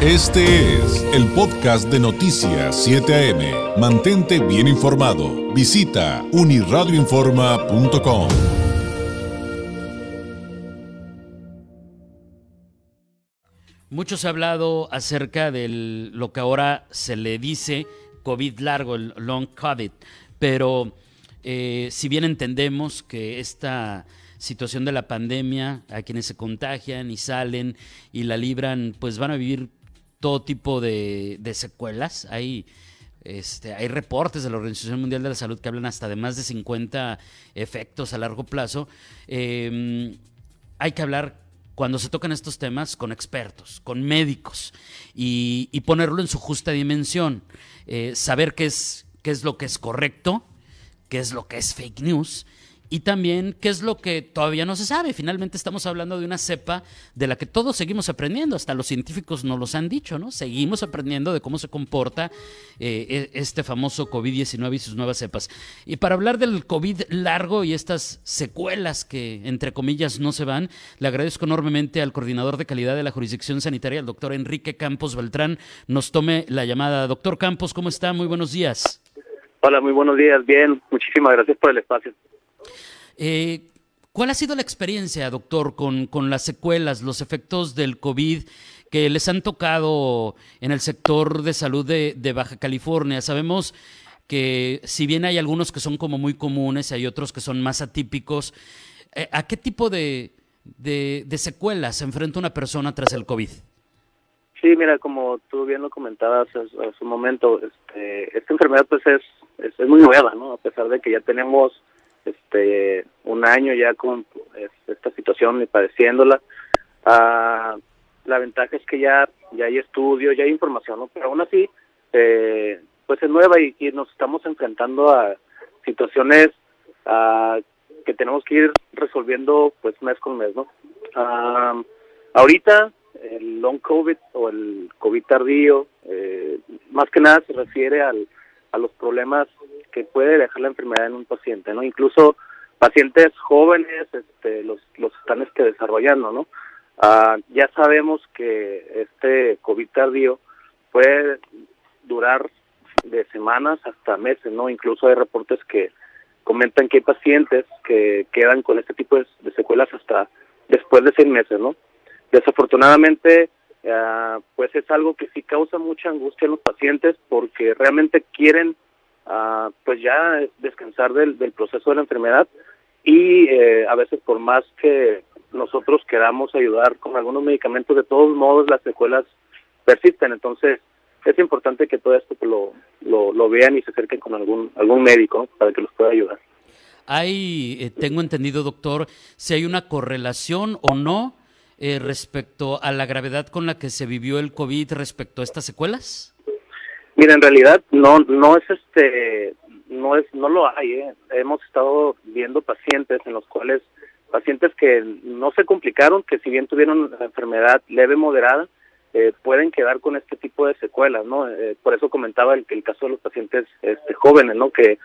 Este es el podcast de Noticias 7 AM. Mantente bien informado. Visita uniradioinforma.com. Mucho se ha hablado acerca de lo que ahora se le dice COVID largo, el long COVID, pero eh, si bien entendemos que esta situación de la pandemia, a quienes se contagian y salen y la libran, pues van a vivir todo tipo de, secuelas. Hay, este, hay reportes de la Organización Mundial de la Salud que hablan hasta de más de 50 efectos a largo plazo. Em, hay que hablar cuando se tocan estos temas con expertos, con médicos y, ponerlo en su justa dimensión. Eh, saber qué es, qué es lo que es correcto, qué es lo que es fake news y también qué es lo que todavía no se sabe. Finalmente estamos hablando de una cepa de la que todos seguimos aprendiendo, hasta los científicos nos los han dicho, ¿no? Seguimos aprendiendo de cómo se comporta eh, e, este famoso COVID-19 y sus nuevas cepas. Y para hablar del COVID largo y estas secuelas que, entre comillas, no se van, le agradezco enormemente al coordinador de calidad de la jurisdicción sanitaria, el doctor Enrique Campos Beltrán, nos tome la llamada. Doctor Campos, ¿cómo está? Muy buenos días. Hola, muy buenos días. Bien, muchísimas gracias por el espacio. Eh, ¿Cuál ha sido la experiencia, doctor, con, con las secuelas, los efectos del COVID que les han tocado en el sector de salud de, Baja California? Sabemos que si bien hay algunos que son como muy comunes, hay otros que son más atípicos, eh, ¿a qué tipo de, de, secuelas se enfrenta una persona tras el COVID? Sí, mira, como tú bien lo comentabas hace, un momento, este, esta enfermedad pues es, es, es, muy nueva, ¿no? A pesar de que ya tenemos este un año ya con esta situación y padeciéndola. Ah, la ventaja es que ya ya hay estudios, ya hay información. Pero aún así, eh, pues es nueva y, nos estamos enfrentando a situaciones ah, que tenemos que ir resolviendo pues mes con mes, ¿no? Ah, ahorita el long COVID o el COVID tardío, eh, más que nada se refiere al, a los problemas que puede dejar la enfermedad en un paciente, ¿no? Incluso pacientes jóvenes este, los, los están este, desarrollando, ¿no? Ah, ya sabemos que este COVID tardío puede durar de semanas hasta meses, ¿no? Incluso hay reportes que comentan que hay pacientes que quedan con este tipo de, secuelas hasta después de seis meses, ¿no? Desafortunadamente, ah, pues es algo que sí causa mucha angustia en los pacientes porque realmente quieren pues ya descansar del, proceso de la enfermedad y eh, a veces por más que nosotros queramos ayudar con algunos medicamentos, de todos modos las secuelas persisten. Entonces es importante que todo esto lo, lo, vean y se acerquen con algún, algún médico para que los pueda ayudar. Hay, eh, tengo entendido, doctor, si hay una correlación o no eh, respecto a la gravedad con la que se vivió el COVID respecto a estas secuelas. Mira, en realidad no no es este no es no lo hay. ¿eh? Hemos estado viendo pacientes en los cuales pacientes que no se complicaron, que si bien tuvieron enfermedad leve moderada, eh, pueden quedar con este tipo de secuelas, ¿no? Eh, por eso comentaba el, el caso de los pacientes este, jóvenes, ¿no? Que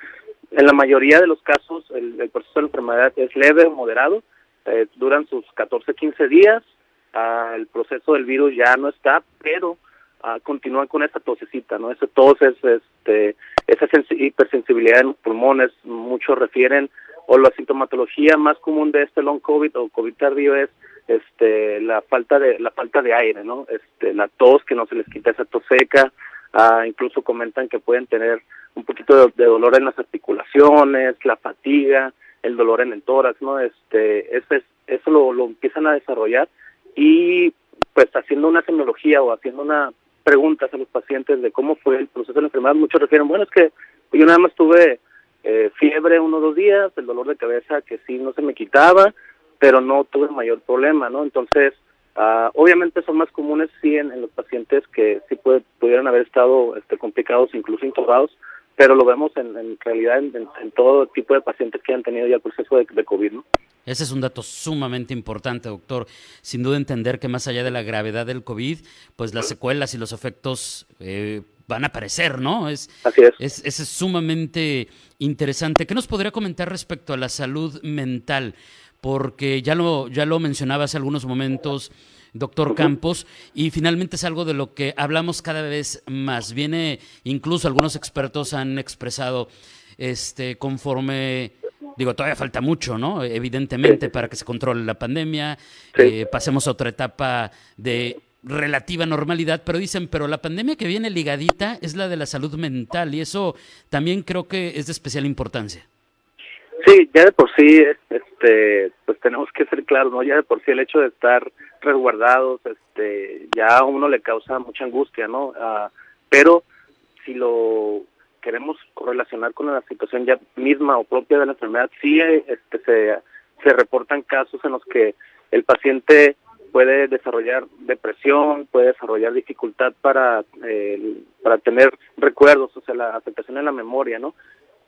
en la mayoría de los casos el, proceso de la enfermedad es leve o moderado, eh, duran sus 14, 15 días, ah, el proceso del virus ya no está, pero continúan con esa tosecita, ¿no? Esa tos es, este, esa hipersensibilidad en los pulmones, muchos refieren, o la sintomatología más común de este long COVID o COVID tardío es este la falta de la falta de aire no este la tos que no se les quita esa tos seca. Ah, incluso comentan que pueden tener un poquito de, dolor en las articulaciones la fatiga el dolor en el tórax no este eso es, eso lo, lo empiezan a desarrollar y pues haciendo una semiología o haciendo una preguntas a los pacientes de cómo fue el proceso de la enfermedad, muchos refieren, bueno, es que yo nada más tuve eh, fiebre uno o dos días, el dolor de cabeza que sí no se me quitaba, pero no tuve mayor problema, ¿no? Entonces, uh, obviamente son más comunes sí en, los pacientes que sí puede, pudieran haber estado este, complicados, incluso intubados, pero lo vemos en, realidad en, todo tipo de pacientes que han tenido ya el proceso de, de COVID, ¿no? Ese es un dato sumamente importante, doctor. Sin duda entender que más allá de la gravedad del COVID, pues las secuelas y los efectos eh, van a aparecer, ¿no? Es, Así es. es. es sumamente interesante. ¿Qué nos podría comentar respecto a la salud mental? Porque ya lo, ya lo mencionaba hace algunos momentos, doctor Campos, y finalmente es algo de lo que hablamos cada vez más. Viene, incluso algunos expertos han expresado, este, conforme, digo, todavía falta mucho, ¿no? Evidentemente, para que se controle la pandemia, eh, pasemos a otra etapa de relativa normalidad, pero dicen, pero la pandemia que viene ligadita es la de la salud mental y eso también creo que es de especial importancia. Sí, ya de por sí, este, pues tenemos que ser claros, ¿no? Ya de por sí el hecho de estar resguardados, este, ya a uno le causa mucha angustia, ¿no? Ah, pero si lo queremos correlacionar con la situación ya misma o propia de la enfermedad, sí este, se, se reportan casos en los que el paciente puede desarrollar depresión, puede desarrollar dificultad para, eh, para tener recuerdos, o sea, la afectación en la memoria, ¿no?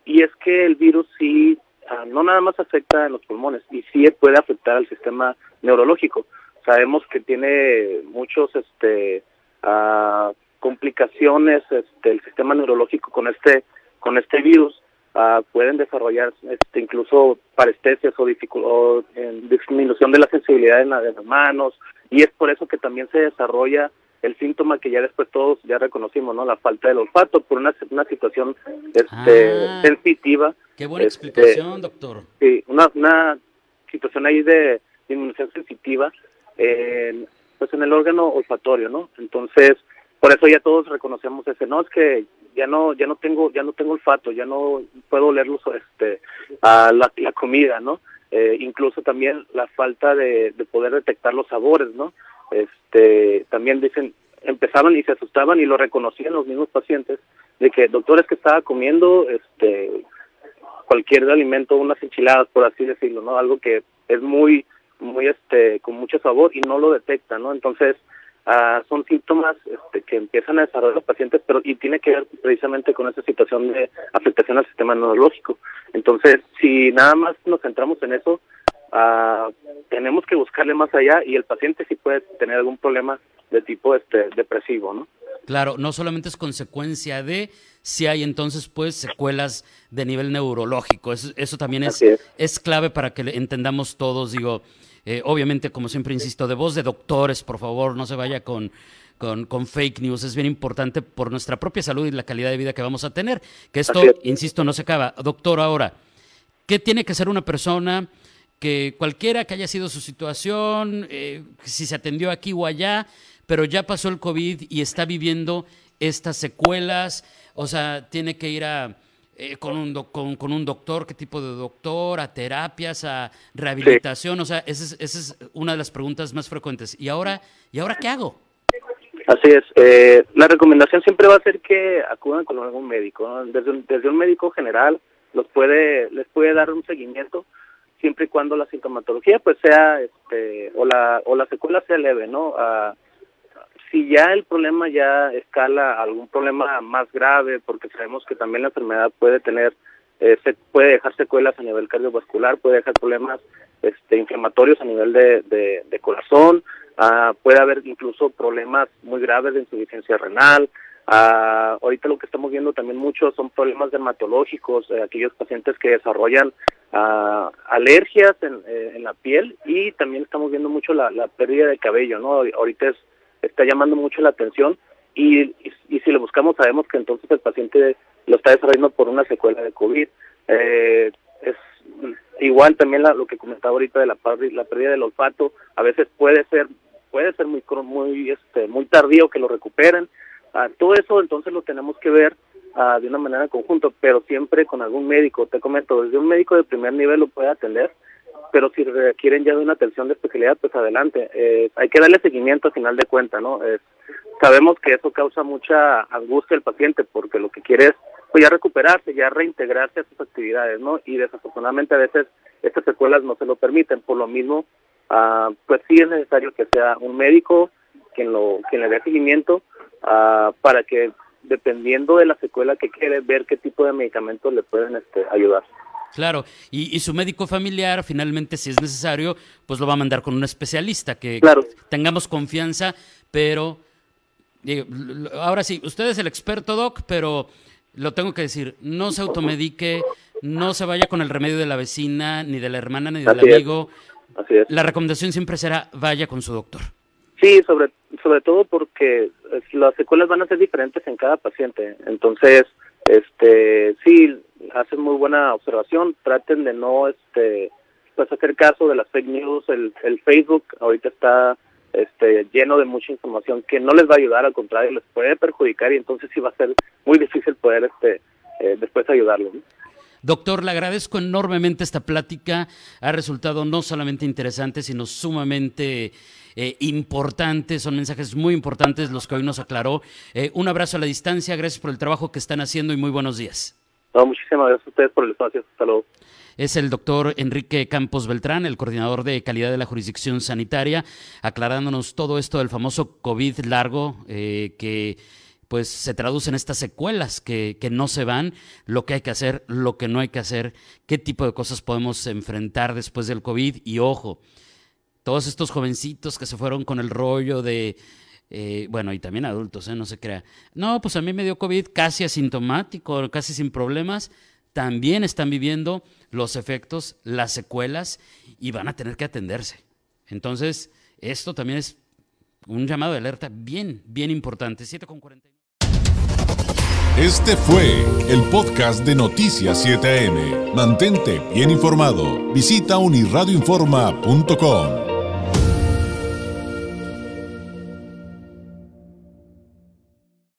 Y es que el virus sí, ah, no nada más afecta en los pulmones, y sí puede afectar al sistema neurológico. Sabemos que tiene muchos, este, uh, complicaciones, este, el sistema neurológico con este, con este virus, Uh, pueden desarrollar este, incluso parestesias o, o disminución de la sensibilidad en, las manos y es por eso que también se desarrolla el síntoma que ya después todos ya reconocimos, ¿no? La falta del olfato por una, una situación este, ah, sensitiva. Qué buena este, explicación, doctor. Sí, una, una situación ahí de disminución sensitiva en, pues en el órgano olfatorio, ¿no? Entonces, por eso ya todos reconocemos ese, no, es que ya no ya no tengo ya no tengo olfato ya no puedo olerlos este a la, la comida no eh, incluso también la falta de, de poder detectar los sabores no este también dicen empezaron y se asustaban y lo reconocían los mismos pacientes de que doctores que estaba comiendo este cualquier alimento unas enchiladas por así decirlo no algo que es muy muy este con mucho sabor y no lo detectan no entonces Ah, son síntomas este, que empiezan a desarrollar los pacientes, pero y tiene que ver precisamente con esa situación de afectación al sistema neurológico. Entonces, si nada más nos centramos en eso, uh, tenemos que buscarle más allá y el paciente sí puede tener algún problema de tipo este depresivo, ¿no? Claro, no solamente es consecuencia de si hay entonces pues secuelas de nivel neurológico. Eso, eso también es, es, es clave para que entendamos todos, digo, eh, obviamente, como siempre insisto, de voz de doctores, por favor, no se vaya con, con, fake news. Es bien importante por nuestra propia salud y la calidad de vida que vamos a tener. Que esto, insisto, no se acaba. Doctor, ahora, ¿qué tiene que ser una persona que cualquiera que haya sido su situación, eh, si se atendió aquí o allá, pero ya pasó el COVID y está viviendo estas secuelas? O sea, tiene que ir a eh, con, un con, con, un doctor, qué tipo de doctor, a terapias, a rehabilitación, o sea, esa es, una de las preguntas más frecuentes. ¿Y ahora, ¿y ahora qué hago? Así es, eh, la recomendación siempre va a ser que acudan con algún médico, desde, un, desde un médico general los puede, les puede dar un seguimiento siempre y cuando la sintomatología pues sea, este, o la, o la secuela sea leve, ¿no? Uh, si ya el problema ya escala a algún problema más grave, porque sabemos que también la enfermedad puede tener, eh, se puede dejar secuelas a nivel cardiovascular, puede dejar problemas este, inflamatorios a nivel de, de, corazón, ah, puede haber incluso problemas muy graves de insuficiencia renal. Ah, ahorita lo que estamos viendo también mucho son problemas dermatológicos, eh, aquellos pacientes que desarrollan ah, alergias en, eh, en, la piel y también estamos viendo mucho la, la pérdida de cabello, ¿no? Ahorita es está llamando mucho la atención y, y, si lo buscamos sabemos que entonces el paciente lo está desarrollando por una secuela de COVID. Eh, es igual también lo que comentaba ahorita de la, la pérdida del olfato, a veces puede ser puede ser muy muy este muy tardío que lo recuperen. Ah, todo eso entonces lo tenemos que ver ah, de una manera conjunto, pero siempre con algún médico. Te comento, desde un médico de primer nivel lo puede atender pero si requieren ya de una atención de especialidad, pues adelante. Eh, hay que darle seguimiento a final de cuentas, ¿no? sabemos que eso causa mucha angustia al paciente porque lo que quiere es pues ya recuperarse, ya reintegrarse a sus actividades, ¿no? Y desafortunadamente a veces estas secuelas no se lo permiten, por lo mismo, ah, pues sí es necesario que sea un médico quien lo quien le dé seguimiento ah, para que dependiendo de la secuela que quiere ver qué tipo de medicamentos le pueden este, ayudar. Claro, y, su médico familiar, finalmente, si es necesario, pues lo va a mandar con un especialista, que tengamos confianza, pero ahora sí, usted es el experto, Doc, pero lo tengo que decir, no se automedique, no se vaya con el remedio de la vecina, ni de la hermana, ni del amigo. La recomendación siempre será, vaya con su doctor. Sí, sobre, sobre todo porque las secuelas van a ser diferentes en cada paciente. Entonces, este, sí, hacen muy buena observación. Traten de no, este, pues hacer caso de las fake news. El, el Facebook ahorita está este, lleno de mucha información que no les va a ayudar, al contrario, les puede perjudicar y entonces sí va a ser muy difícil poder este, eh, después ayudarlos. Doctor, le agradezco enormemente esta plática. Ha resultado no solamente interesante, sino sumamente eh, importante. Son mensajes muy importantes los que hoy nos aclaró. Eh, un abrazo a la distancia. Gracias por el trabajo que están haciendo y muy buenos días. Muchísimas gracias a ustedes por el espacio. Hasta luego. Es el doctor Enrique Campos Beltrán, el coordinador de calidad de la jurisdicción sanitaria, aclarándonos todo esto del famoso COVID largo eh, que pues se traducen estas secuelas que, que, no se van, lo que hay que hacer, lo que no hay que hacer, qué tipo de cosas podemos enfrentar después del COVID y ojo, todos estos jovencitos que se fueron con el rollo de, eh, bueno, y también adultos, ¿eh? no se crea, no, pues a mí me dio COVID casi asintomático, casi sin problemas, también están viviendo los efectos, las secuelas y van a tener que atenderse. Entonces, esto también es un llamado de alerta bien, bien importante. 7 con 49. Este fue el podcast de Noticias 7am. Mantente bien informado. Visita unirradioinforma.com.